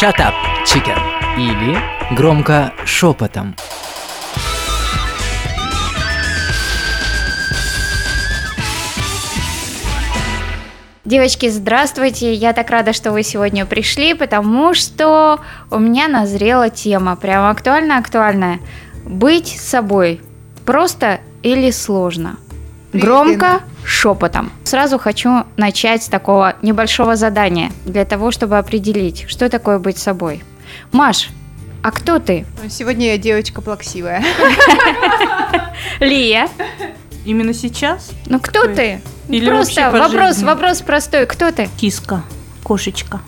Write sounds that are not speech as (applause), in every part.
Shut up, chicken. Или громко шепотом. Девочки, здравствуйте! Я так рада, что вы сегодня пришли, потому что у меня назрела тема, прям актуальная-актуальная. Быть собой просто или сложно? Громко, шепотом. Сразу хочу начать с такого небольшого задания для того, чтобы определить, что такое быть собой. Маш, а кто ты? Сегодня я девочка плаксивая. (laughs) Лия. Именно сейчас? Ну кто ты? Или Просто вопрос, жизни? вопрос простой. Кто ты? Киска, кошечка.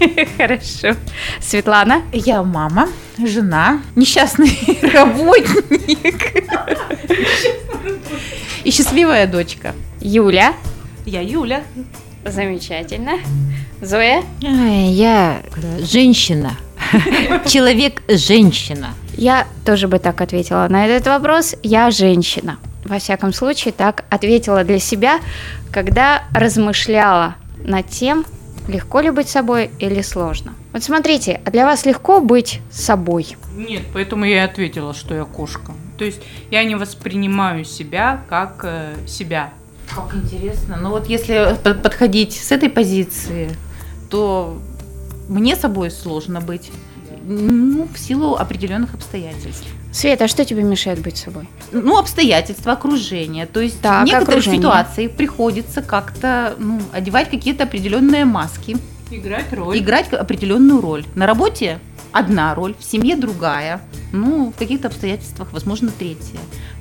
(laughs) Хорошо. Светлана. Я мама, жена, несчастный (laughs) работник и счастливая дочка. Юля. Я Юля. Замечательно. Зоя. Я женщина. (laughs) Человек-женщина. Я тоже бы так ответила на этот вопрос. Я женщина. Во всяком случае, так ответила для себя, когда размышляла над тем, легко ли быть собой или сложно. Вот смотрите, а для вас легко быть собой? Нет, поэтому я и ответила, что я кошка. То есть я не воспринимаю себя как э, себя. Как интересно. Ну вот если по- подходить с этой позиции, то мне собой сложно быть. Ну, в силу определенных обстоятельств. Света, а что тебе мешает быть собой? Ну, обстоятельства, окружение. То есть Так, в некоторых окружение. ситуациях приходится как-то ну, одевать какие-то определенные маски, Играть роль. играть определенную роль. На работе одна роль, в семье другая, ну, в каких-то обстоятельствах, возможно, третья.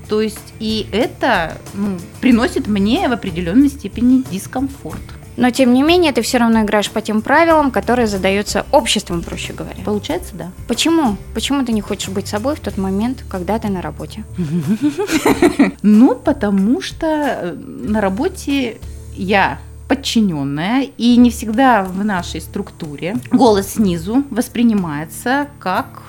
То есть и это ну, приносит мне в определенной степени дискомфорт. Но тем не менее, ты все равно играешь по тем правилам, которые задаются обществом, проще говоря. Получается, да? Почему? Почему ты не хочешь быть собой в тот момент, когда ты на работе? (laughs) Ну, потому что э, на работе я подчиненная, и не всегда в нашей структуре голос снизу воспринимается как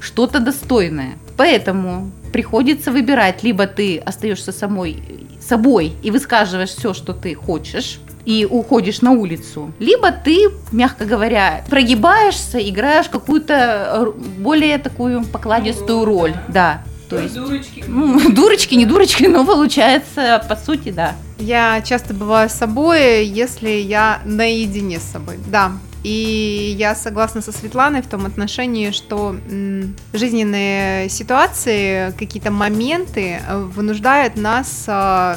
что-то достойное. Поэтому приходится выбирать, либо ты остаешься самой собой и высказываешь все, что ты хочешь, и уходишь на улицу, либо ты, мягко говоря, прогибаешься, играешь какую-то э, более такую покладистую роль, да. То есть, ну, (laughs) дурочки, не дурочки, но получается, по сути, да. Я часто бываю собой, если я наедине с собой. Да. И я согласна со Светланой в том отношении, что жизненные ситуации, какие-то моменты вынуждают нас э,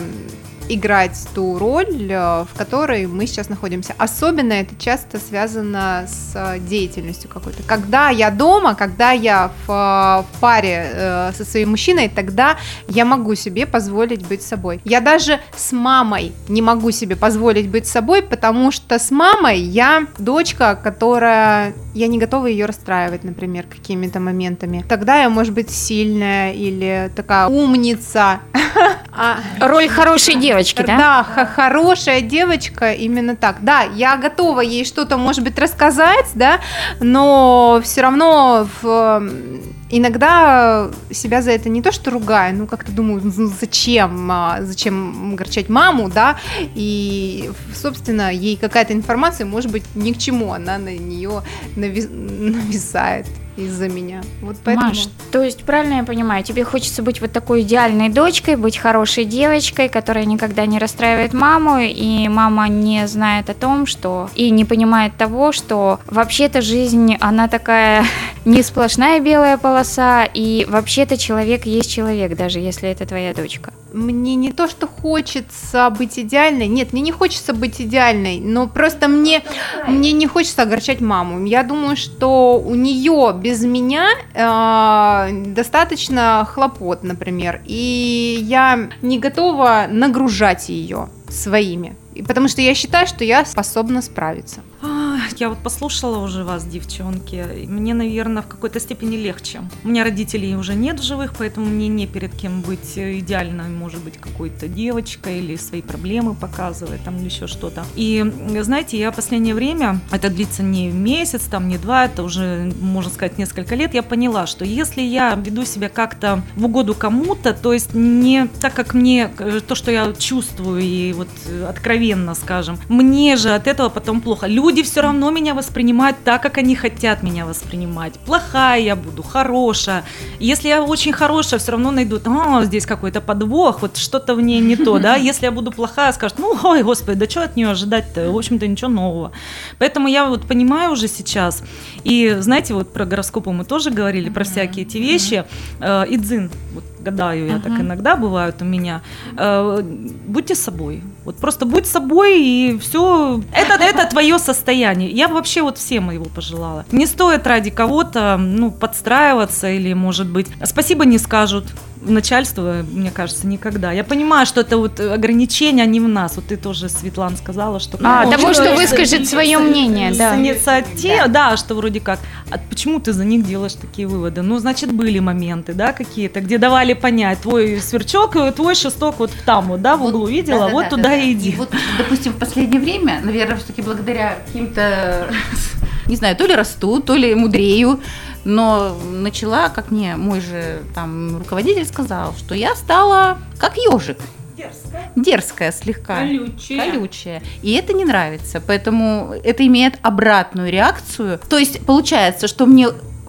играть ту роль, э, в которой мы сейчас находимся. Особенно это часто связано с э, деятельностью какой-то. Когда я дома, когда я в, э, в паре со своим мужчиной, тогда я могу себе позволить быть собой. Я даже с мамой не могу себе позволить быть собой, потому что с мамой я дочка, которая... Я не готова ее расстраивать, например, какими-то моментами. Тогда я, может быть, сильная или такая умница. (laughs) А Роль хорошей девочки, да? да, хорошая девочка, именно так. Да, я готова ей что-то, может быть, рассказать, да, но все равно в, иногда себя за это не то что ругаю, ну как-то думаю, ну, зачем, а, зачем огорчать маму, да, и, собственно, ей какая-то информация, может быть, ни к чему, она на нее нависает из-за меня. Вот поэтому... Маш, то есть правильно я понимаю, тебе хочется быть вот такой идеальной дочкой, быть хорошей девочкой, которая никогда не расстраивает маму, и мама не знает о том, что... и не понимает того, что вообще-то жизнь, она такая (laughs) не сплошная белая полоса, и вообще-то человек есть человек, даже если это твоя дочка. Мне не то, что хочется быть идеальной, нет, мне не хочется быть идеальной, но просто мне, мне не хочется огорчать маму. Я думаю, что у нее без меня э, достаточно хлопот, например, и я не готова нагружать ее своими. Потому что я считаю, что я способна справиться. А, Я вот послушала уже вас, девчонки. Мне, наверное, в какой-то степени легче. У меня родителей уже нет в живых, поэтому мне не перед кем быть э, идеальной, может быть, какой-то девочкой или свои проблемы показывать, там, еще что-то. И, знаете, я в последнее время, это длится не месяц, там, не два, это уже, можно сказать, несколько лет, я поняла, что если я веду себя как-то в угоду кому-то, то есть не так, как мне, э, то, что я чувствую и вот э, откровенно, скажем, мне же от этого потом плохо. Люди все равно меня воспринимают так, как они хотят меня воспринимать. Плохая я буду, хорошая. Если я очень хорошая, все равно найдут, а, здесь какой-то подвох, вот что-то в ней не то, да. (laughs) Если я буду плохая, скажут, ну, ой, господи, да что от нее ожидать-то? В общем-то, ничего нового. Поэтому я вот понимаю уже сейчас, и знаете, вот про гороскопы мы тоже говорили, про всякие эти вещи. Э, Идзин, вот гадаю я так иногда, бывают у меня. Э, Будьте собой. Вот просто будь собой, и все. Это, это твое состояние. Я вообще вот всем его пожелала. Не стоит ради кого-то ну, подстраиваться или, может быть, спасибо не скажут начальство, мне кажется, никогда. Я понимаю, что это вот ограничения, они в нас. Вот ты тоже, Светлана, сказала, что... А, ну, того, что с- выскажет свое мнение, с да. инициатив- да. что вроде как. А почему ты за них делаешь такие выводы? Ну, значит, были моменты, да, какие-то, где давали понять, твой сверчок, э, твой шесток вот там вот, да, в Вот, углу видела, да-да-да, вот туда да-да. и иди. Вот, допустим, в последнее время, наверное, все-таки благодаря каким-то, (laughs) не знаю, то ли расту, то ли мудрею, но начала, как мне мой же там руководитель сказал, что я стала как ежик. Дерзкая слегка. Колючая. колючая. И это не нравится. Поэтому это имеет обратную реакцию. То есть получается, что мне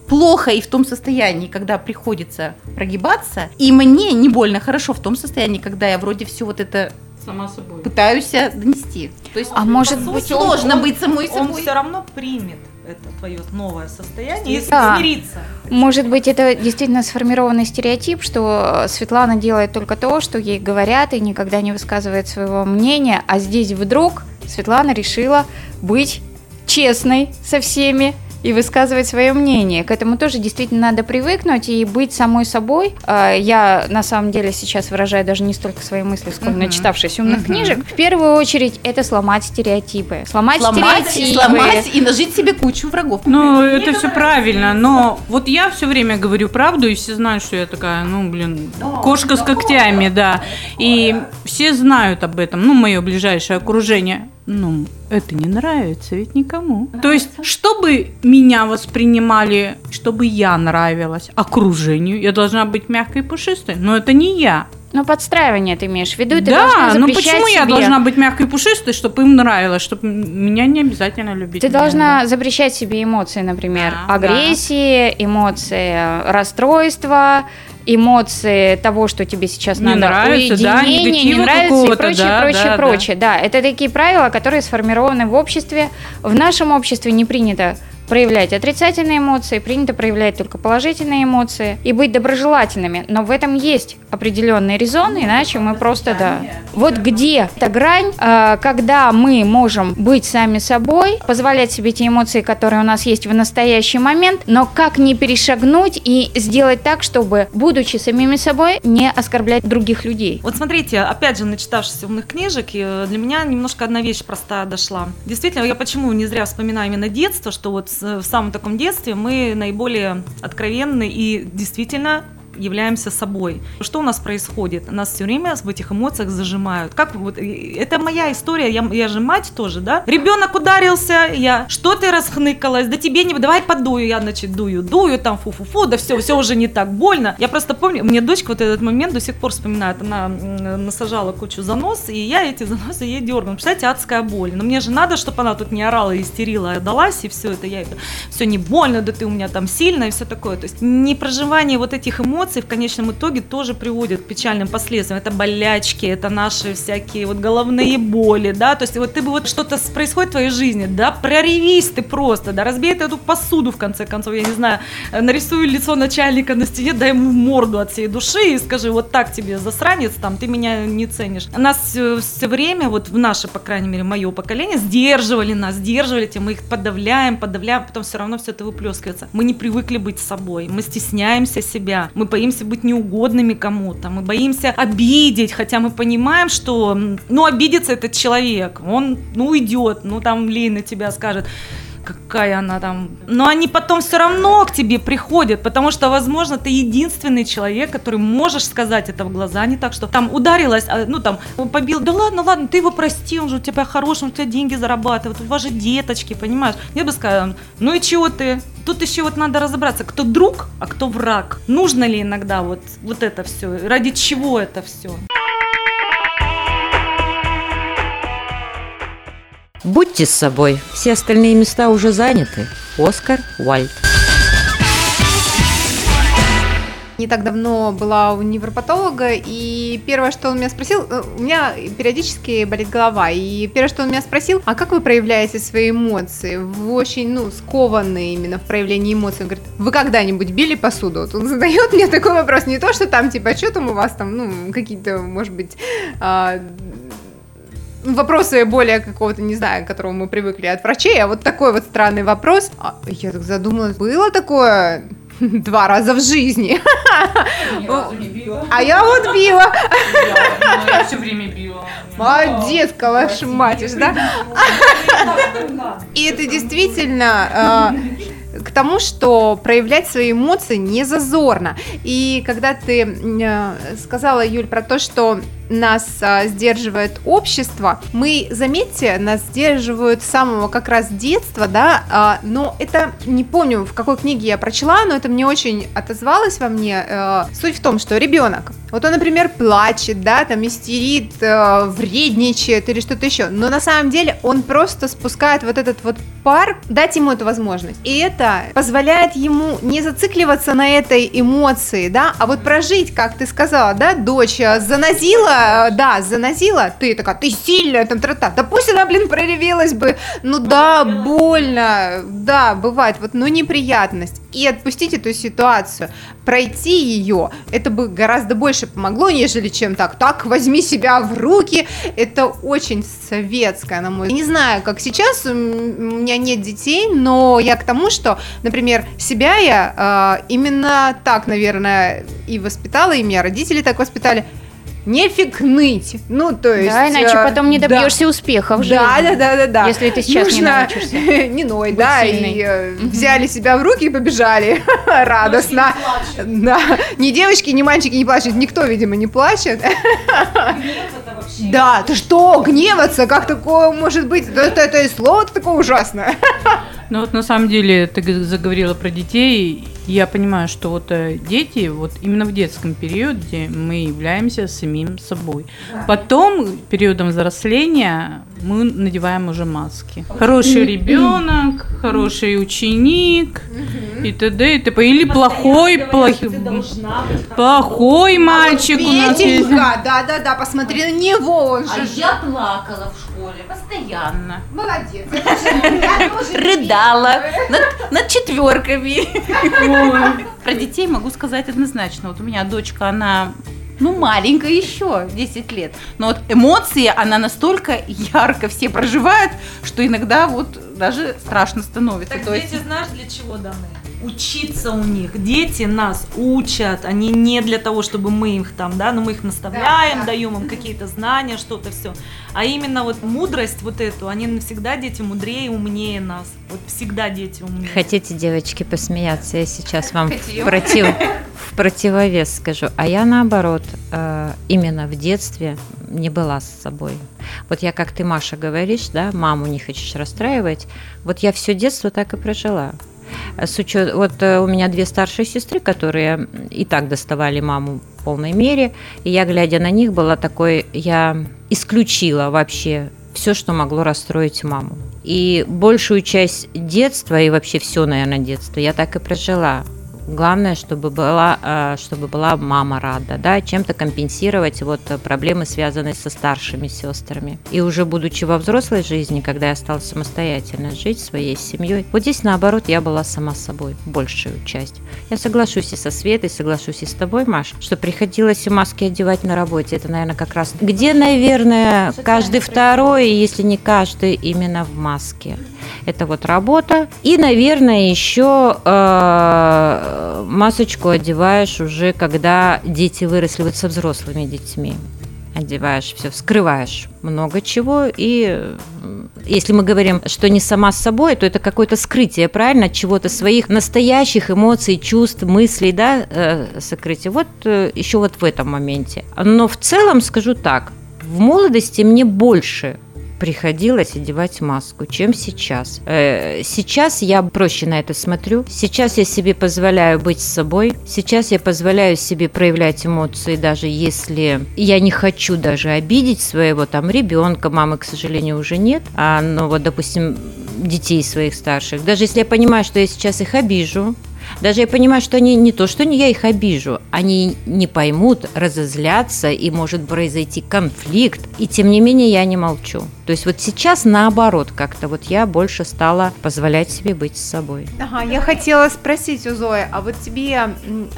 плохо и в том состоянии, когда приходится прогибаться, и мне не больно хорошо в том состоянии, когда я вроде все вот это Сама собой. пытаюсь донести. То есть А может быть, он- сложно он- быть самой Он собой. все равно примет это твое новое состояние, если Да. смириться. Может быть, это действительно сформированный стереотип, что Светлана делает только то, что ей говорят, и никогда не высказывает своего мнения, а здесь вдруг Светлана решила быть честной со всеми и высказывать свое мнение. К этому тоже действительно надо привыкнуть и быть самой собой. А, Я на самом деле сейчас выражаю даже не столько свои мысли, сколько Мгм. начитавшись умных Мгм. книжек. В первую очередь это сломать стереотипы. Сломать, Сломать, стереотипы. сломать и нажить себе кучу врагов. Ну, это все правильно, но вот я все время говорю правду, и все знают, что я такая, ну, блин, кошка с когтями, да. И все знают об этом, ну, мое ближайшее окружение. Ну, это не нравится ведь никому. То есть, чтобы меня воспринимали, чтобы я нравилась окружению, я должна быть мягкой и пушистой, но это не я. Ну, подстраивание ты имеешь в виду, ты да, должна ну почему я себе- должна быть мягкой и пушистой, чтобы им нравилось, чтобы меня не обязательно любить? Ты меня, должна запрещать себе эмоции, например, Да, агрессии, эмоции расстройства, эмоции того, что тебе сейчас Не надо, нравится, да, не нравится и прочее, да, прочее, да, да. прочее. Да. это такие правила, которые сформированы в обществе. В нашем обществе не принято проявлять отрицательные эмоции, принято проявлять только положительные эмоции и быть доброжелательными. Но в этом есть определенный резон, иначе мы просто, да. Вот где эта грань, э, когда мы можем быть сами собой, позволять себе те эмоции, которые у нас есть в настоящий момент, но как не перешагнуть и сделать так, чтобы, будучи самими собой, не оскорблять других людей. Вот смотрите, опять же, начитавшись умных книжек, э, для меня немножко одна вещь простая дошла. Действительно, я почему не зря вспоминаю именно детство, что вот в самом таком детстве мы наиболее откровенны и действительно являемся собой. Что у нас происходит? Нас все время в этих эмоциях зажимают. Как вот это моя история, я, я же мать тоже, да? Ребенок ударился, я что ты расхныкалась? Да тебе не давай подую, я значит дую, дую там фу-фу-фу, да все, все уже не так больно. Я просто помню, мне дочка вот этот момент до сих пор вспоминает, она насажала кучу занос, и я эти заносы ей дергала. Представляете, адская боль. Но мне же надо, чтобы она тут не орала и истерила, а далась, и все это я все не больно, да ты у меня там сильная и все такое. То есть не проживание вот этих эмоций в конечном итоге тоже приводит к печальным последствиям. Это болячки, это наши всякие вот головные боли, да, то есть вот ты бы вот что-то происходит в твоей жизни, да, проревись ты просто, да, разбей ты эту посуду в конце концов, я не знаю, э, нарисуй лицо начальника на стене, дай ему морду от всей души и скажи, вот так тебе, засранец, там, ты меня не ценишь. Нас все, время, вот в наше, по крайней мере, мое поколение, сдерживали нас, сдерживали, те, мы их подавляем, подавляем, потом все равно все это выплескивается. Мы не привыкли быть собой, мы стесняемся себя, мы боимся быть неугодными кому-то, мы боимся обидеть, хотя мы понимаем, что, ну, обидится этот человек, он, ну, уйдет, ну, там, Лей на тебя скажет, какая она там. Но они потом все равно к тебе приходят, потому что, возможно, ты единственный человек, который можешь сказать это в глаза, не так, что там ударилась, а, ну там побил. Да ладно, ладно, ты его прости, он же у тебя хороший, он у тебя деньги зарабатывает, у вас же деточки, понимаешь? Я бы сказала, ну и чего ты? Тут еще вот надо разобраться, кто друг, а кто враг. Нужно ли иногда вот, вот это все? Ради чего это все? Будьте с собой. Все остальные места уже заняты. Оскар Уальд. Не так давно была у невропатолога, и первое, что он меня спросил, э, у меня периодически болит голова, и первое, что он меня спросил, а как вы проявляете свои эмоции? Вы очень, ну, скованы именно в проявлении эмоций. Он говорит, вы когда-нибудь били посуду? Вот он (laughs) задает мне такой вопрос, не то, что там, типа, что там у вас там, ну, какие-то, может быть, а, вопросы более какого-то, не знаю, к которому мы привыкли от врачей, а вот такой вот странный вопрос. А я так задумалась, было такое (laughs) два раза в жизни. (laughs) А я вот била. Я все время била. Молодец, калашматишь, да? И это действительно э, к тому, что проявлять свои эмоции не зазорно. И когда ты э, сказала, Юль, про то, что нас а, сдерживает общество, мы, заметьте, нас сдерживают с самого как раз детства, да, а, но это, не помню, в какой книге я прочла, но это мне очень отозвалось во мне. А, суть в том, что ребенок, вот он, например, плачет, да, там истерит, а, вредничает или что-то еще, но на самом деле он просто спускает вот этот вот пар, дать ему эту возможность. И это позволяет ему не зацикливаться на этой эмоции, да, а вот прожить, как ты сказала, да, дочь занозила Э, да, занозила, ты такая, ты сильная, там трата. Да пусть она, блин, проревелась бы. Ну да, больно, да, бывает, вот, ну неприятность. И отпустить эту ситуацию, пройти ее, это бы гораздо больше помогло, нежели чем так. Так, возьми себя в руки. Это очень советское, на мой взгляд. Не знаю, как сейчас, у меня нет детей, но я к тому, что, например, себя я э, именно так, наверное, и воспитала, и меня родители так воспитали – нефиг ныть. Ну, то есть... Да, иначе э, потом не добьешься да. успеха в жизни. Да, да, да, да, да. Если ты сейчас Нужно не научишься. (laughs) не ной, да, сильной. и э, взяли себя в руки и побежали (laughs) радостно. Не да. Ни девочки, ни мальчики не плачут. Никто, видимо, не плачет. Да, ты что, гневаться? Как такое может быть? Это, это и слово такое ужасное. Ну вот на самом деле ты заговорила про детей, я понимаю, что вот э, дети, вот именно в детском периоде мы являемся самим собой. Потом, периодом взросления, мы надеваем уже маски. Хороший ребенок, хороший ученик и т.д. и т.п. Или плохой, плохой, плохой мальчик у нас есть. Да-да-да, посмотри на него, он же... А я плакала в школе постоянно. Молодец. (laughs) Рыдала над, над четверками. Про детей могу сказать однозначно. Вот у меня дочка, она ну, маленькая еще, 10 лет. Но вот эмоции она настолько ярко все проживает, что иногда вот даже страшно становится. Так То дети есть... знаешь, для чего даны? Учиться у них. Дети нас учат, они не для того, чтобы мы их там, да, но мы их наставляем, да, да. даем им какие-то знания, что-то все. А именно вот мудрость вот эту, они всегда дети мудрее и умнее нас. Вот всегда дети умнее. Хотите, девочки, посмеяться? Я сейчас вам в, против, в противовес скажу. А я наоборот, э, именно в детстве не была с собой. Вот я, как ты, Маша, говоришь, да, маму не хочешь расстраивать. Вот я все детство так и прожила. С учет, вот э, у меня две старшие сестры, которые и так доставали маму в полной мере, и я, глядя на них, была такой, я исключила вообще все, что могло расстроить маму. И большую часть детства и вообще все, наверное, детство я так и прожила. Главное, чтобы была, э, чтобы была мама рада, да, чем-то компенсировать вот проблемы, связанные со старшими сестрами. И уже будучи во взрослой жизни, когда я стала самостоятельно жить своей семьей, вот здесь наоборот я была сама собой, большую часть. Я соглашусь и со Светой, соглашусь и с тобой, Маш, что приходилось и маски одевать на работе. Это, наверное, как раз где, наверное, каждый второй, если не каждый, именно в маске. Это вот работа. И, наверное, еще э, масочку одеваешь уже, когда дети выросли вот со взрослыми детьми. Одеваешь все, вскрываешь много чего. И если мы говорим, что не сама с собой, то это какое-то скрытие, правильно, чего-то своих настоящих эмоций, чувств, мыслей, да, э, сокрытие. Вот э, еще вот в этом моменте. Но в целом скажу так, в молодости мне больше приходилось одевать маску, чем сейчас. Э, сейчас я проще на это смотрю. Сейчас я себе позволяю быть собой. Сейчас я позволяю себе проявлять эмоции, даже если я не хочу даже обидеть своего там ребенка. Мамы, к сожалению, уже нет. А, ну вот, допустим, детей своих старших. Даже если я понимаю, что я сейчас их обижу, даже я понимаю, что они не то, что не я их обижу, они не поймут, разозлятся, и может произойти конфликт. И тем не менее я не молчу. То есть вот сейчас наоборот как-то вот я больше стала позволять себе быть с собой. Ага, я хотела спросить у Зои, а вот тебе,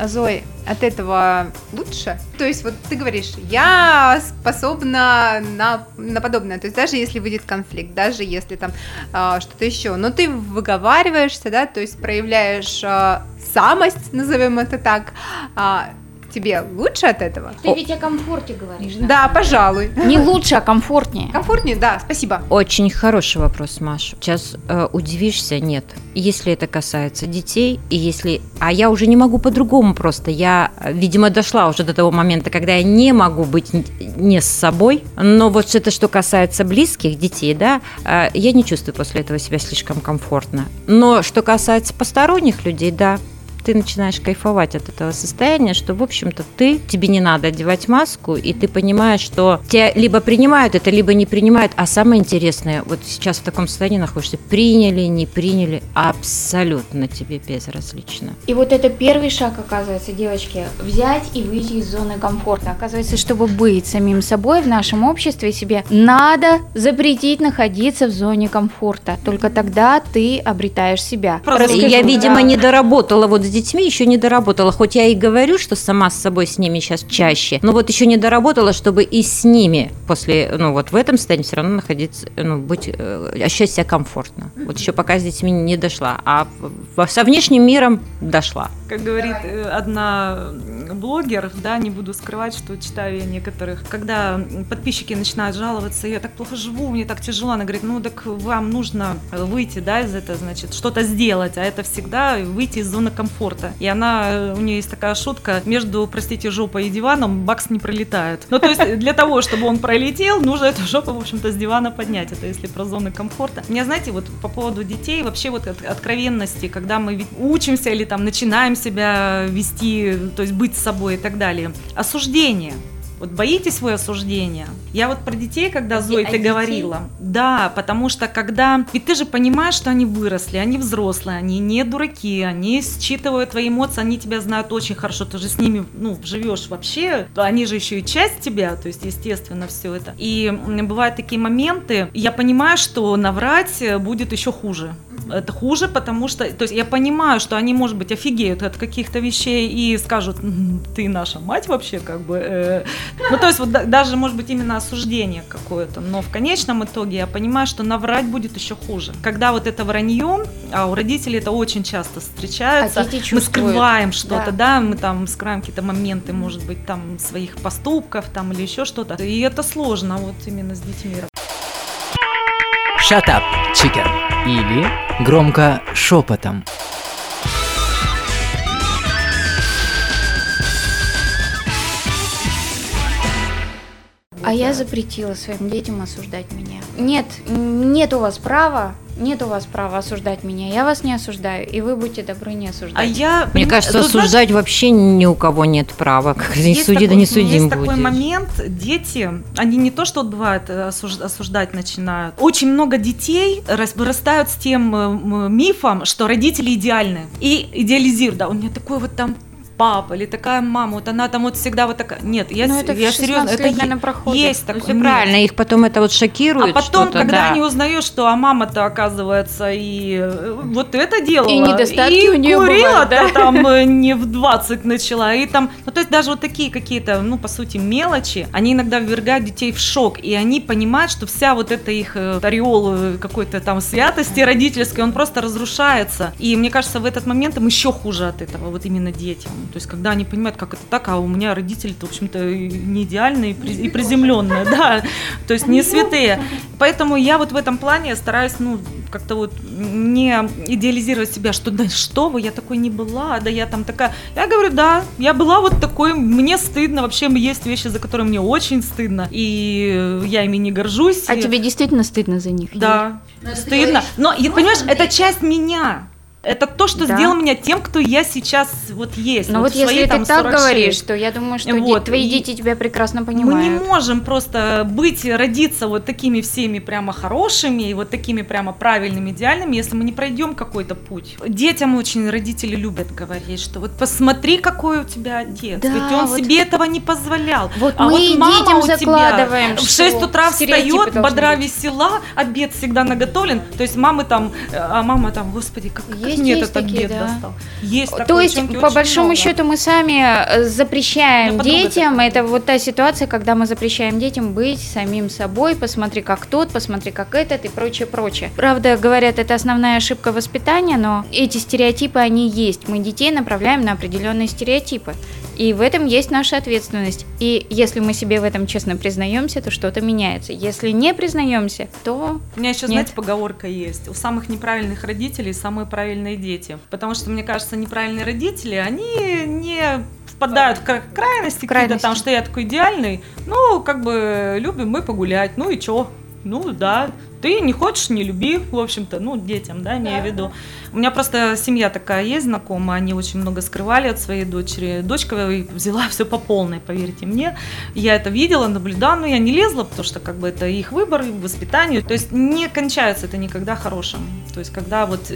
Зои, от этого лучше? То есть вот ты говоришь, я способна на, на подобное, то есть даже если выйдет конфликт, даже если там а, что-то еще, но ты выговариваешься, да, то есть проявляешь а, самость, назовем это так, а, тебе лучше от этого? Ты ведь о комфорте говоришь. Да, пожалуй. Не лучше, а комфортнее. Комфортнее, да, спасибо. Очень хороший вопрос, Маш. Сейчас э, удивишься, нет. Если это касается детей, и если... А я уже не могу по-другому просто. Я, видимо, дошла уже до того момента, когда я не могу быть не с собой. Но вот это, что касается близких детей, да, э, я не чувствую после этого себя слишком комфортно. Но что касается посторонних людей, да, ты начинаешь кайфовать от этого состояния, что, в общем-то, ты, тебе не надо одевать маску, и ты понимаешь, что тебя либо принимают это, либо не принимают. А самое интересное, вот сейчас в таком состоянии находишься, приняли, не приняли, абсолютно тебе безразлично. И вот это первый шаг, оказывается, девочки, взять и выйти из зоны комфорта. Оказывается, чтобы быть самим собой в нашем обществе, себе надо запретить находиться в зоне комфорта. Только тогда ты обретаешь себя. Просто я, видимо, не доработала вот с детьми, еще не доработала. Хоть я и говорю, что сама с собой с ними сейчас чаще, но вот еще не доработала, чтобы и с ними после, ну вот в этом состоянии все равно находиться, ну, быть, э, ощущать себя комфортно. Вот еще пока с детьми не дошла, а со внешним миром дошла. Как говорит э, одна блогер, да, не буду скрывать, что читаю я некоторых, когда подписчики начинают жаловаться, я так плохо живу, мне так тяжело, она говорит, ну так вам нужно выйти, да, из этого, значит, что-то сделать, а это всегда выйти из зоны комфорта. И она, э, у нее есть такая шутка, между, простите, жопой и диваном бакс не пролетает. Ну, то есть для того, чтобы он пролетел, нужно эту жопу, в общем-то, с дивана поднять. Это если про зоны комфорта. Меня, знаете, вот по поводу детей, вообще вот от- откровенности, когда мы учимся или там начинаем себя вести, то есть быть собой и так далее. Осуждение. Вот боитесь вы осуждения? Я вот про детей, когда Зои а ты детей? говорила. Да, потому что когда... Ведь ты же понимаешь, что они выросли, они взрослые, они не дураки, они считывают твои эмоции, они тебя знают очень хорошо, ты же с ними, ну, живешь вообще, то они же еще и часть тебя, то есть, естественно, все это. И бывают такие моменты, я понимаю, что наврать будет еще хуже. Это хуже, потому что, то есть я понимаю, что они, может быть, офигеют от каких-то вещей и скажут, «М, ты наша мать вообще, как бы. э». Ну, то есть вот да- даже, может быть, именно осуждение какое-то. Но в конечном итоге я понимаю, что наврать будет еще хуже. Когда вот это вранье, а у родителей это очень часто встречается, А мы скрываем что-то, Да. да. мы там скрываем какие-то моменты, может быть, там своих поступков там или еще что-то. И это сложно вот именно с детьми. Shut up, chicken. Или громко шепотом. А я запретила своим детям осуждать меня. Нет, нет у вас права, нет у вас права осуждать меня. Я вас не осуждаю, и вы будьте добры не осуждать. А я... Мне кажется, знаешь, осуждать вообще ни у кого нет права. Как не суди, да такой- не судим Есть такой будешь. момент, дети, они не то, что бывает э, осуж- осуждать начинают. Очень много детей рас- вырастают с тем э, мифом, что родители идеальны. И идеализируют, да, у меня такой вот там папа или такая мама, вот она там вот всегда вот такая. Нет, я, Ну, это я 16 серьезно, это е- проходит. есть Ну, такое. Нет. правильно, их потом это вот А шокирует. потом, что-то, когда да. они узнают, что а мама-то оказывается и э, вот это делала, И недостатки и у неё курила бывают, да? там э, (laughs) не в 20 начала, и там, ну то есть даже вот такие какие-то, ну по сути мелочи, они иногда ввергают детей в шок, и они понимают, что вся вот эта их э, ореол какой-то там святости родительской, он просто разрушается, и мне кажется, в этот момент им еще хуже от этого, вот именно детям. То есть, когда они понимают, как это так, а у меня родители-то, в общем-то, не идеальные и при- и приземленные, да, то есть не святые. Поэтому я вот в этом плане стараюсь, ну, как-то вот не идеализировать себя, что да что вы, я такой не была, да я там такая. Я говорю, да, я была вот такой, мне стыдно, вообще есть вещи, за которые мне очень стыдно, и я ими не горжусь. А и- тебе действительно стыдно за них? Да, стыдно. Но, и, понимаешь, это часть меня. Это то, что Да. сделало меня тем, кто я сейчас вот есть. Но вот в свои, если там, ты так 46. говоришь, то я думаю, что Вот, твои и дети тебя прекрасно Мы не понимают. можем просто быть, родиться вот такими всеми прямо хорошими и вот такими прямо правильными, идеальными, если мы не пройдем какой-то путь. Детям очень родители любят говорить, что вот посмотри, какой у тебя отец, Да, ведь он вот- себе этого не позволял. Вот а мы вот мама детям у тебя закладываем, в что 6 утра встает, бодра быть. весела, обед всегда наготовлен. То есть мамы там, э, а мама там, господи, как, как Есть, мне есть этот такие, обед да. достал. Есть То такое, есть, по большому много. счету, мы сами э, запрещаем подруга детям. такая. Это вот та ситуация, когда мы запрещаем детям быть самим собой. Посмотри, как тот, посмотри, как этот и прочее, прочее. Правда, говорят, это основная ошибка воспитания, но эти стереотипы, они есть. Мы детей направляем на определенные стереотипы. И в этом есть наша ответственность. И если мы себе в этом честно признаемся, то что-то меняется. Если не признаемся, то У меня еще, Нет. знаете, поговорка есть. У самых неправильных родителей самые правильные дети. Потому что, мне кажется, неправильные родители, они не впадают в кра- крайности, какие-то крайности. там, что я такой идеальный. Ну, как бы, любим мы погулять. Ну и чё? Ну, да. Ты не хочешь, не люби, в общем-то, ну, детям, да, имею в виду. У меня просто семья такая есть знакомая, они очень много скрывали от своей дочери. Дочка взяла (laughs) все по полной, поверьте мне. Я это видела, наблюдала, но я не лезла, потому что как бы это их выбор, их воспитание. То есть не кончается это никогда хорошим. То есть когда вот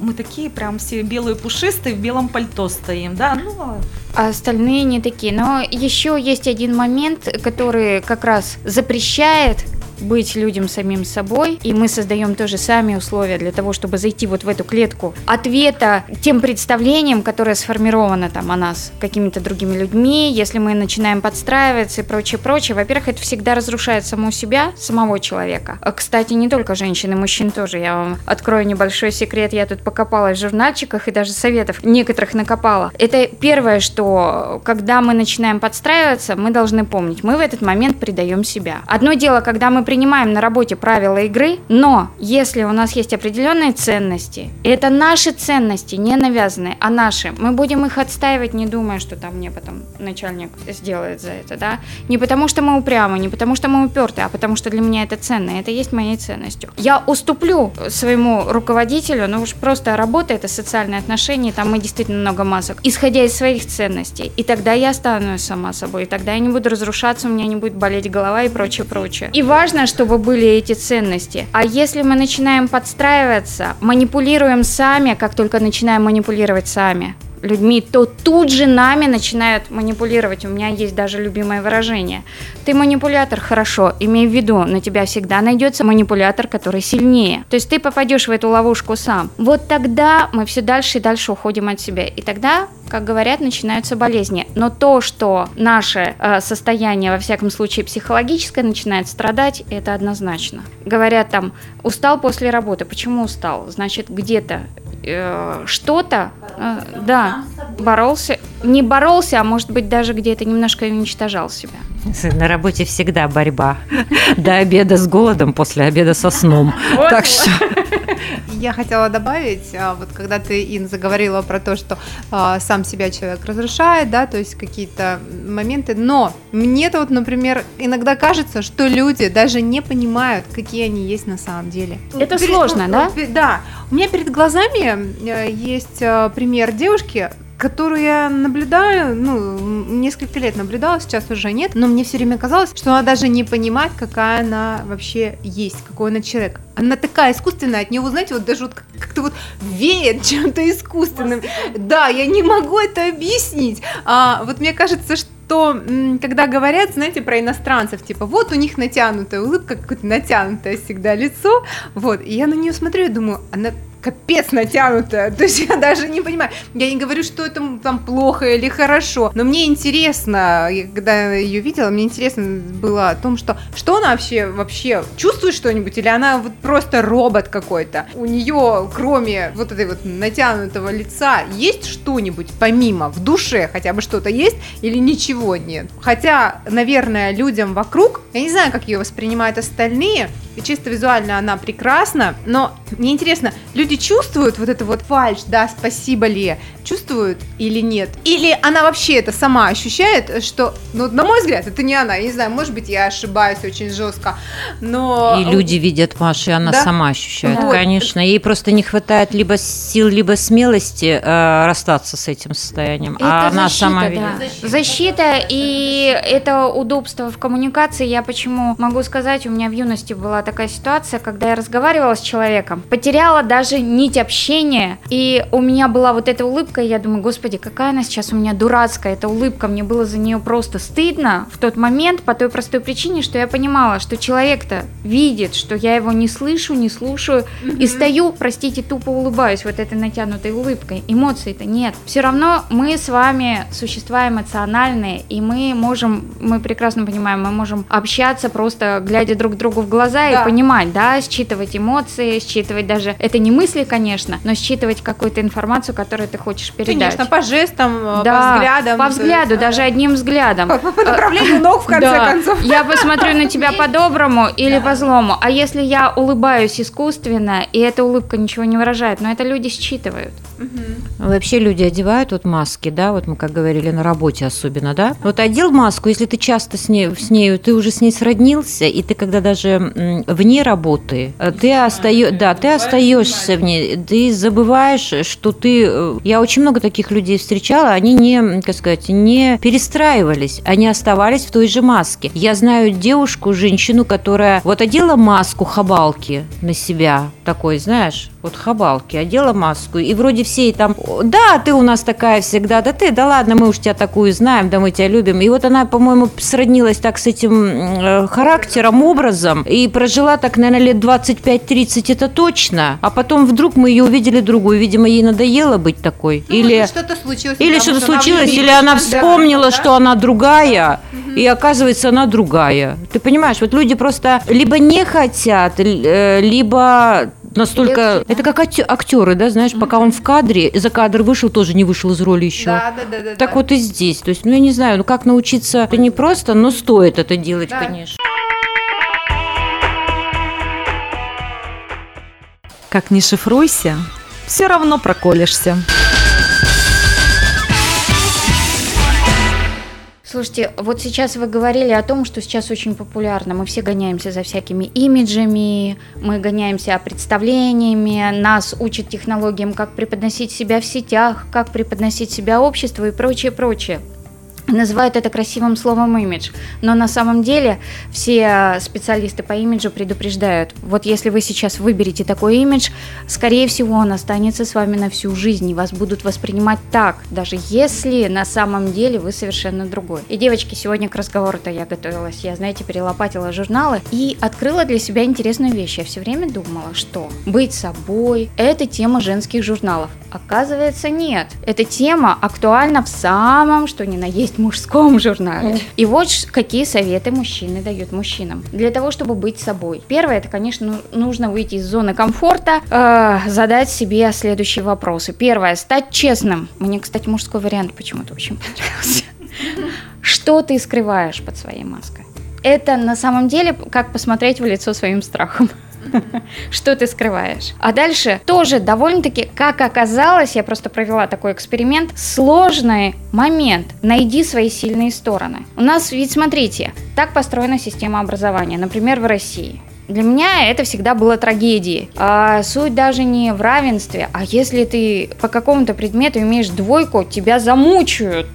мы такие прям все белые пушистые в белом пальто стоим, да, ну, а а остальные не такие. Но еще есть один момент, который как раз запрещает быть людям самим собой, и мы создаем тоже сами условия для того, чтобы зайти вот в эту клетку ответа тем представлениям, которое сформировано там о нас какими-то другими людьми, если мы начинаем подстраиваться и прочее, прочее, во-первых, это всегда разрушает саму себя, самого человека. А, Кстати, не только женщин, и мужчин тоже. Я вам открою небольшой секрет, я тут покопалась в журнальчиках и даже советов некоторых накопала. Это первое, что когда мы начинаем подстраиваться, мы должны помнить, мы в этот момент предаем себя. Одно дело, когда мы принимаем на работе правила игры, но если у нас есть определенные ценности, это наши ценности, не навязанные, а наши, мы будем их отстаивать, не думая, что там мне потом начальник сделает за это, да? Не потому что мы упрямы, не потому что мы уперты, а потому что для меня это ценно, это есть моей ценностью. Я уступлю своему руководителю, ну уж просто работа это социальные отношения, там мы действительно много масок, исходя из своих ценностей. И тогда я останусь сама собой, и тогда я не буду разрушаться, у меня не будет болеть голова и прочее, прочее. И важно, чтобы были эти ценности. А если мы начинаем подстраиваться, манипулируем сами, как только начинаем манипулировать сами, людьми, то тут же нами начинают манипулировать. У меня есть даже любимое выражение. Ты манипулятор, хорошо, имей в виду, на тебя всегда найдется манипулятор, который сильнее. То есть ты попадешь в эту ловушку сам. Вот тогда мы все дальше и дальше уходим от себя. И тогда, как говорят, начинаются болезни. Но то, что наше э, состояние, во всяком случае психологическое, начинает страдать, это однозначно. Говорят там, устал после работы. Почему устал? Значит, где-то что-то, э, да, боролся, не боролся, а может быть даже где-то немножко уничтожал себя. (laughs) На работе всегда борьба. До обеда с голодом, после обеда со сном. Так что (laughs) Я хотела добавить, а, вот когда ты, Ин, заговорила про то, что а, сам себя человек разрушает, да, то есть какие-то моменты, но мне-то вот, например, иногда кажется, что люди даже не понимают, какие они есть на самом деле. Это Перед- сложно, да? вот, Да. У меня перед глазами э, есть э, пример девушки, которую я наблюдаю, ну, несколько лет наблюдала, сейчас уже нет, но мне все время казалось, что она даже не понимает, какая она вообще есть, какой она человек. Она такая искусственная, от вы знаете, вот даже вот как- как-то вот веет (laughs) чем-то искусственным. Да, я не могу это объяснить. А, вот мне кажется, что м, когда говорят, знаете, про иностранцев, типа, вот у них натянутая улыбка, какое-то натянутое всегда лицо, вот, и я на нее смотрю и думаю, она капец натянутая. (laughs) То есть я даже не понимаю. Я не говорю, что это там плохо или хорошо, но мне интересно, когда ее видела, мне интересно было о том, что что она вообще вообще чувствует что-нибудь, или она вот просто робот какой-то. У нее, кроме вот этой вот натянутого лица, есть что-нибудь помимо в душе хотя бы что-то есть или ничего нет. Хотя, наверное, людям вокруг, я не знаю, как ее воспринимают остальные, чисто визуально она прекрасна, но мне интересно, люди чувствуют вот это вот фальш, да, спасибо ли, чувствуют или нет? Или она вообще это сама ощущает, что, ну, на мой взгляд, это не она, я не знаю, может быть, я ошибаюсь очень жестко, но... И люди видят Машу, и она Да? сама ощущает, Вот. конечно. Ей просто не хватает либо сил, либо смелости э, расстаться с этим состоянием. а Это она защита, сама да. видит. Защита и это удобство в коммуникации. Я почему могу сказать, у меня в юности была такая ситуация, когда я разговаривала с человеком, потеряла даже нить общения, и у меня была вот эта улыбка, и я думаю, господи, какая она сейчас у меня дурацкая, эта улыбка, мне было за нее просто стыдно в тот момент по той простой причине, что я понимала, что человек-то видит, что я его не слышу, не слушаю, и стою, простите, тупо улыбаюсь вот этой натянутой улыбкой. Эмоций-то нет. Все равно мы с вами существа эмоциональные, и мы можем, мы прекрасно понимаем, мы можем общаться просто глядя друг другу в глаза Да. и понимать, да, считывать эмоции, считывать даже, это не мысли, конечно, но считывать какую-то информацию, которую ты хочешь передать. Конечно, по жестам, э, да, по взглядам. по есть, взгляду, э, даже одним взглядом. По, по направлению ног, в конце Да. концов. Я посмотрю на тебя (laughs) по-доброму или по-злому. А если я улыбаюсь искусственно, и эта улыбка ничего не выражает, но это люди считывают. Вообще люди одевают вот маски, да, вот мы как говорили на работе особенно, да. Вот одел маску, если ты часто с ней, с нею, ты уже с ней сроднился, и ты когда даже вне работы, э, ты остаешь, да, ты остаешься ней, ты забываешь, что ты. э, Я очень много таких людей встречала, они не, как сказать, не перестраивались, они оставались в той же маске. Я знаю девушку, женщину, которая вот одела маску хабалки на себя, такой, знаешь, вот хабалки, одела маску, и вроде все ей там, да, ты у нас такая всегда, да ты, да ладно, мы уж тебя такую знаем, да мы тебя любим. И вот она, по-моему, сроднилась так с этим э, характером, образом, и прожила так, наверное, лет 25-30, это точно. А потом вдруг мы ее увидели другую, видимо, ей надоело быть такой. Или... Ну, что-то случилось. Или что-то случилось, или она Да, вспомнила, да. что она другая, и оказывается она другая. Ты понимаешь, вот люди просто либо не хотят, э, либо настолько... Легче. Это как акте- актеры, да, знаешь, пока он в кадре, за кадр вышел, тоже не вышел из роли еще. Да, да, да, да. Так да. вот и здесь. То есть, ну я не знаю, ну как научиться, это не просто, но стоит это делать, Да. конечно. Как не шифруйся, все равно проколешься. Слушайте, вот сейчас вы говорили о том, что сейчас очень популярно. Мы все гоняемся за всякими имиджами, мы гоняемся представлениями, нас учат технологиям, как преподносить себя в сетях, как преподносить себя обществу и прочее, прочее. Называют это красивым словом имидж, но на самом деле все специалисты по имиджу предупреждают, вот если вы сейчас выберете такой имидж, скорее всего он останется с вами на всю жизнь, и вас будут воспринимать так, даже если на самом деле вы совершенно другой. И, девочки, сегодня к разговору-то я готовилась, я, знаете, перелопатила журналы и открыла для себя интересную вещь. Я все время думала, что быть собой – это тема женских журналов. Оказывается, нет. Эта тема актуальна в самом, что ни на есть, мужском журнале. И вот какие советы мужчины дают мужчинам. Для того, чтобы быть собой. Первое, это, конечно, ну- нужно выйти из зоны комфорта, э, задать себе следующие вопросы. Первое, стать честным. Мне, кстати, мужской вариант почему-то очень понравился. Что ты скрываешь под своей маской? Это на самом деле как посмотреть в лицо своим страхом. (laughs) Что ты скрываешь? А дальше тоже довольно-таки, как оказалось, я просто провела такой эксперимент, сложный момент. Найди свои сильные стороны. У нас, ведь смотрите, так построена система образования, например, в России. Для меня это всегда было трагедией. А суть даже не в равенстве, а если ты по какому-то предмету имеешь двойку, тебя замучают.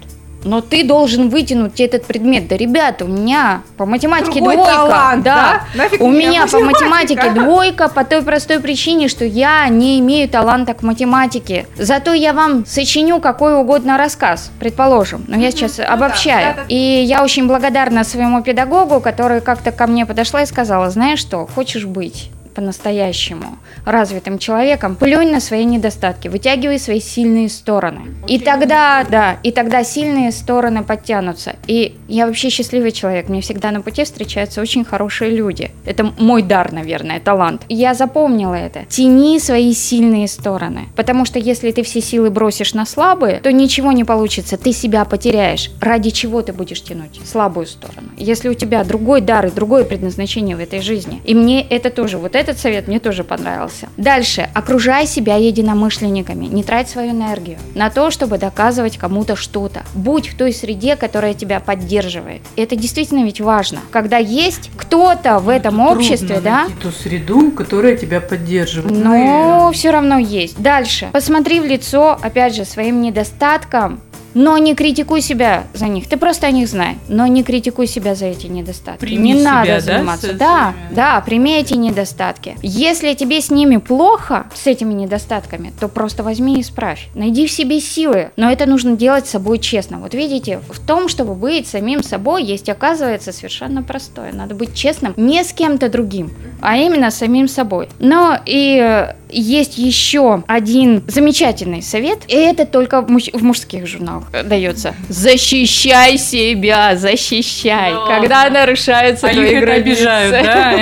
Но ты должен вытянуть этот предмет. Да, ребята, у меня по математике Другой двойка. талант, да. да? Нафиг У меня по математике (laughs) двойка по той простой причине, что я не имею таланта к математике. Зато я вам сочиню какой угодно рассказ, предположим. Но я сейчас да, обобщаю. да, да. И я очень благодарна своему педагогу, который как-то ко мне подошла и сказала, знаешь что, хочешь быть по-настоящему развитым человеком, плюнь на свои недостатки, вытягивай свои сильные стороны. И тогда, да, и тогда сильные стороны подтянутся. И я вообще счастливый человек, мне всегда на пути встречаются очень хорошие люди. Это мой дар, наверное, талант. Я запомнила это. Тяни свои сильные стороны. Потому что если ты все силы бросишь на слабые, то ничего не получится, ты себя потеряешь. Ради чего ты будешь тянуть слабую сторону? Если у тебя другой дар и другое предназначение в этой жизни. И мне это тоже, вот этот совет мне тоже понравился. Дальше, окружай себя единомышленниками, не трать свою энергию на то, чтобы доказывать кому-то что-то. Будь в той среде, которая тебя поддерживает. Это действительно ведь важно. Когда есть кто-то в этом обществе, Трудно да, найти ту среду, которая тебя поддерживает. Ну но все равно есть. Дальше. Посмотри в лицо, опять же, своим недостаткам, но не критикуй себя за них. Ты просто о них знай, но не критикуй себя за эти недостатки. Прими не себя, надо да, заниматься. Да, да, прими эти недостатки. Если тебе с ними плохо, с этими недостатками, то просто возьми и исправь. Найди в себе силы, но это нужно делать с собой честно. Вот видите, в том, чтобы быть самим собой, есть, оказывается, совершенно простое. Надо быть честным не с кем-то другим, а именно самим собой. Но и э, есть еще один замечательный совет, и это только в, муж- в мужских журналах дается. Защищай себя, защищай, Да. когда нарушаются А их твои это границы. обижают, да?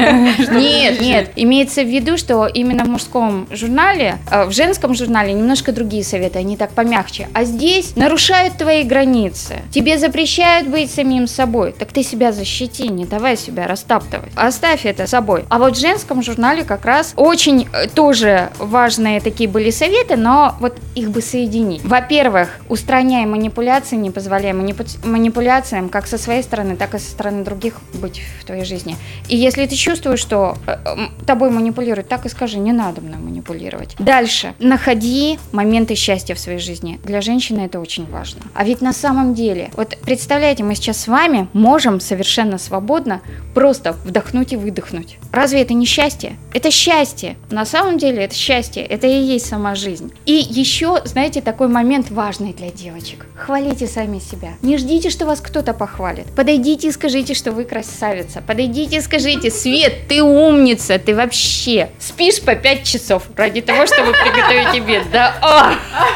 (laughs) Нет, нет, имеется в виду, что именно в мужском журнале, э, в женском журнале немножко другие советы, они так помягче. А здесь нарушают твои границы. Тебе запрещают быть самим собой. Так ты себя защити, не давай себя растаптывать. Оставь это собой. А вот в женском журнале как раз очень э, важные такие были советы, но вот их бы соединить. Во-первых, устраняй манипуляции, не позволяй манипу- манипуляциям как со своей стороны, так и со стороны других быть в твоей жизни. И если ты чувствуешь, что э, тобой манипулируют, так и скажи, не надо мной манипулировать. Дальше. Находи моменты счастья в своей жизни. Для женщины это очень важно. А ведь на самом деле, вот представляете, мы сейчас с вами можем совершенно свободно просто вдохнуть и выдохнуть. Разве это не счастье? Это счастье. На самом деле это счастье. Это и есть сама жизнь. И еще, знаете, такой момент важный для девочек. Хвалите сами себя. Не ждите, что вас кто-то похвалит. Подойдите и скажите, что вы красавица. Подойдите и скажите, Свет, ты умница, ты вообще спишь по 5 часов ради того, чтобы приготовить обед. Да,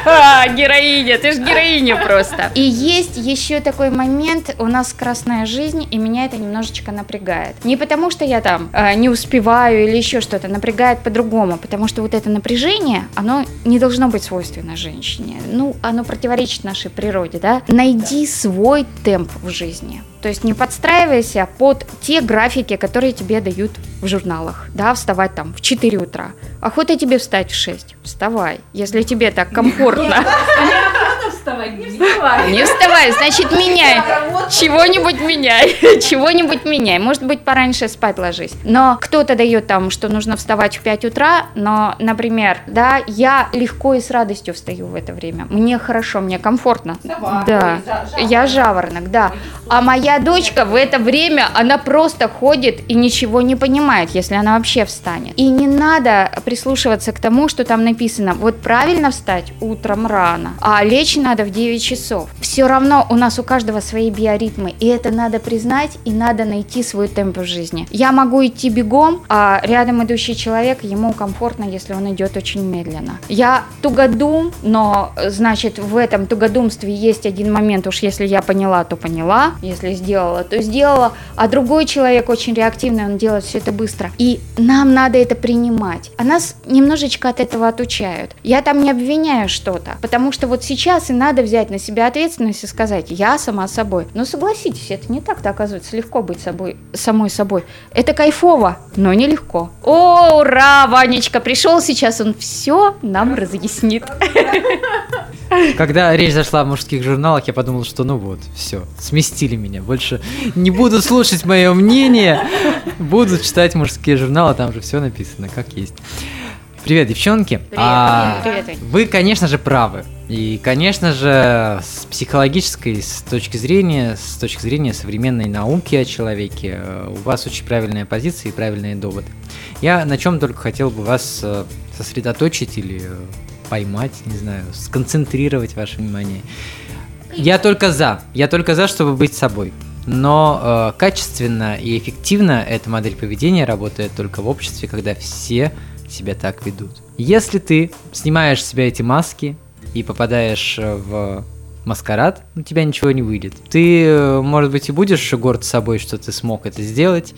а, (laughs) героиня, ты же героиня просто. И есть еще такой момент, у нас красная жизнь, и меня это немножечко напрягает. Не потому, что я там э, не успеваю или еще что-то, напрягает по-другому, потому что вот это напряжение, оно не должно быть свойственно женщине. Ну, оно противоречит нашей природе, да? Найди свой темп в жизни. То есть не подстраивайся под те графики, которые тебе дают в журналах, да, вставать там в 4 утра. Охота тебе встать в 6, вставай, если тебе так (laughs) комфортно. Не вставай, значит меняй. Чего-нибудь меняй. (laughs) Чего-нибудь меняй. Может быть, пораньше спать ложись. Но кто-то дает там, что нужно вставать в 5 утра, но, например, да, я легко и с радостью встаю в это время. Мне хорошо, мне комфортно. Да, я жаворонок, да. А моя дочка в это время, она просто ходит и ничего не понимает, если она вообще встанет. И не надо прислушиваться к тому, что там написано. Вот правильно встать утром рано, а лечь надо в 9 часов. Все равно у нас у каждого свои биоритмы, и это надо признать, и надо найти свой темп в жизни. Я могу идти бегом, а рядом идущий человек, ему комфортно, если он идет очень медленно. Я тугодум, но, значит, в этом тугодумстве есть один момент, уж если я поняла, то поняла, если сделала, то сделала, а другой человек очень реактивный, он делает все это быстро. И нам надо это принимать. А нас немножечко от этого отучают. Я там не обвиняю что-то, потому что вот сейчас и надо взять на себя ответственность и сказать, я сама собой. Но согласитесь, это не так-то оказывается легко быть собой, самой собой. Это кайфово, но нелегко. О, ура, Ванечка пришел сейчас, он все нам разъяснит. Когда речь зашла о мужских журналах, я подумал, что ну вот, все, сместили меня. Больше не буду слушать мое мнение, буду читать мужские журналы, там же все написано, как есть. Привет, девчонки. А, привет, привет, Вань. Вы, конечно же, правы. И, конечно же, с психологической с точки зрения, с точки зрения современной науки о человеке, э, у вас очень правильная позиция и правильные доводы. Я на чем только хотел бы вас э, сосредоточить или э, поймать, не знаю, сконцентрировать ваше внимание. Я только за. Я только за, чтобы быть собой. Но э, качественно и эффективно эта модель поведения работает только в обществе, когда все себя так ведут. Если ты снимаешь с себя эти маски и попадаешь э, в маскарад, у тебя ничего не выйдет. Ты, э, может быть, и будешь горд собой, что ты смог это сделать,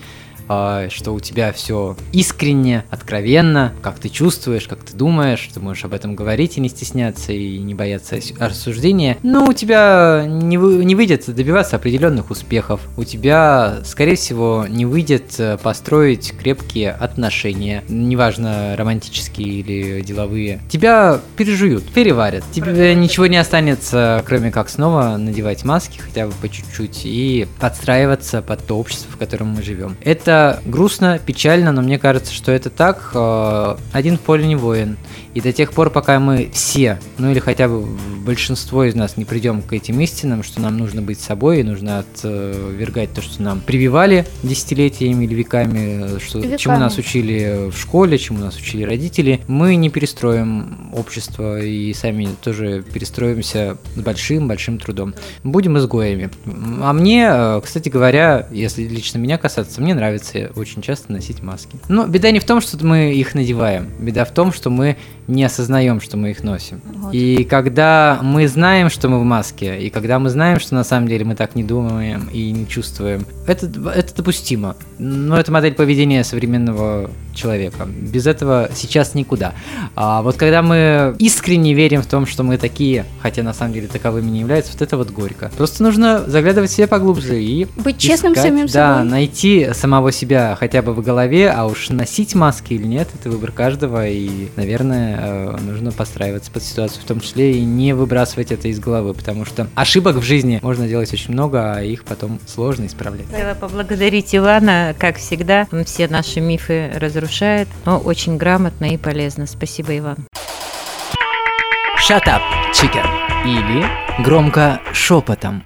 что у тебя все искренне, откровенно, как ты чувствуешь, как ты думаешь, ты можешь об этом говорить и не стесняться, и не бояться осуждения, но у тебя не, вы, не выйдет добиваться определенных успехов, у тебя, скорее всего, не выйдет э, построить крепкие отношения, неважно, романтические или деловые. Тебя пережуют, переварят, тебе ничего не останется, кроме как снова надевать маски, хотя бы по чуть-чуть, и подстраиваться под то общество, в котором мы живем. Это это грустно, печально, но мне кажется, что это так. Э, один в поле не воин. И до тех пор, пока мы все, ну или хотя бы большинство из нас не придем к этим истинам, что нам нужно быть собой, и нужно отвергать то, что нам прививали десятилетиями или веками, что, веками. чему нас учили в школе, чему нас учили родители, мы не перестроим общество и сами тоже перестроимся с большим-большим трудом. Будем изгоями. А мне, э, кстати говоря, если лично меня касаться, мне нравится очень часто носить маски. Но беда не в том, что мы их надеваем, беда в том, что мы не осознаем, что мы их носим. Вот. И когда мы знаем, что мы в маске, и когда мы знаем, что на самом деле мы так не думаем и не чувствуем, это, это допустимо. Но это модель поведения современного человека. Без этого сейчас никуда. А вот когда мы искренне верим в том, что мы такие, хотя на самом деле таковыми не являются, вот это вот горько. Просто нужно заглядывать в себя поглубже и быть честным искать, самим да, собой. найти самого себя хотя бы в голове, а уж носить маски или нет, это выбор каждого, и, наверное, э, нужно подстраиваться под ситуацию, в том числе и не выбрасывать это из головы, потому что ошибок в жизни можно делать очень много, а их потом сложно исправлять. Хотела поблагодарить Ивана, как всегда, он все наши мифы разрушает, но очень грамотно и полезно. Спасибо, Иван. Shut up, chicken. Или громко шепотом.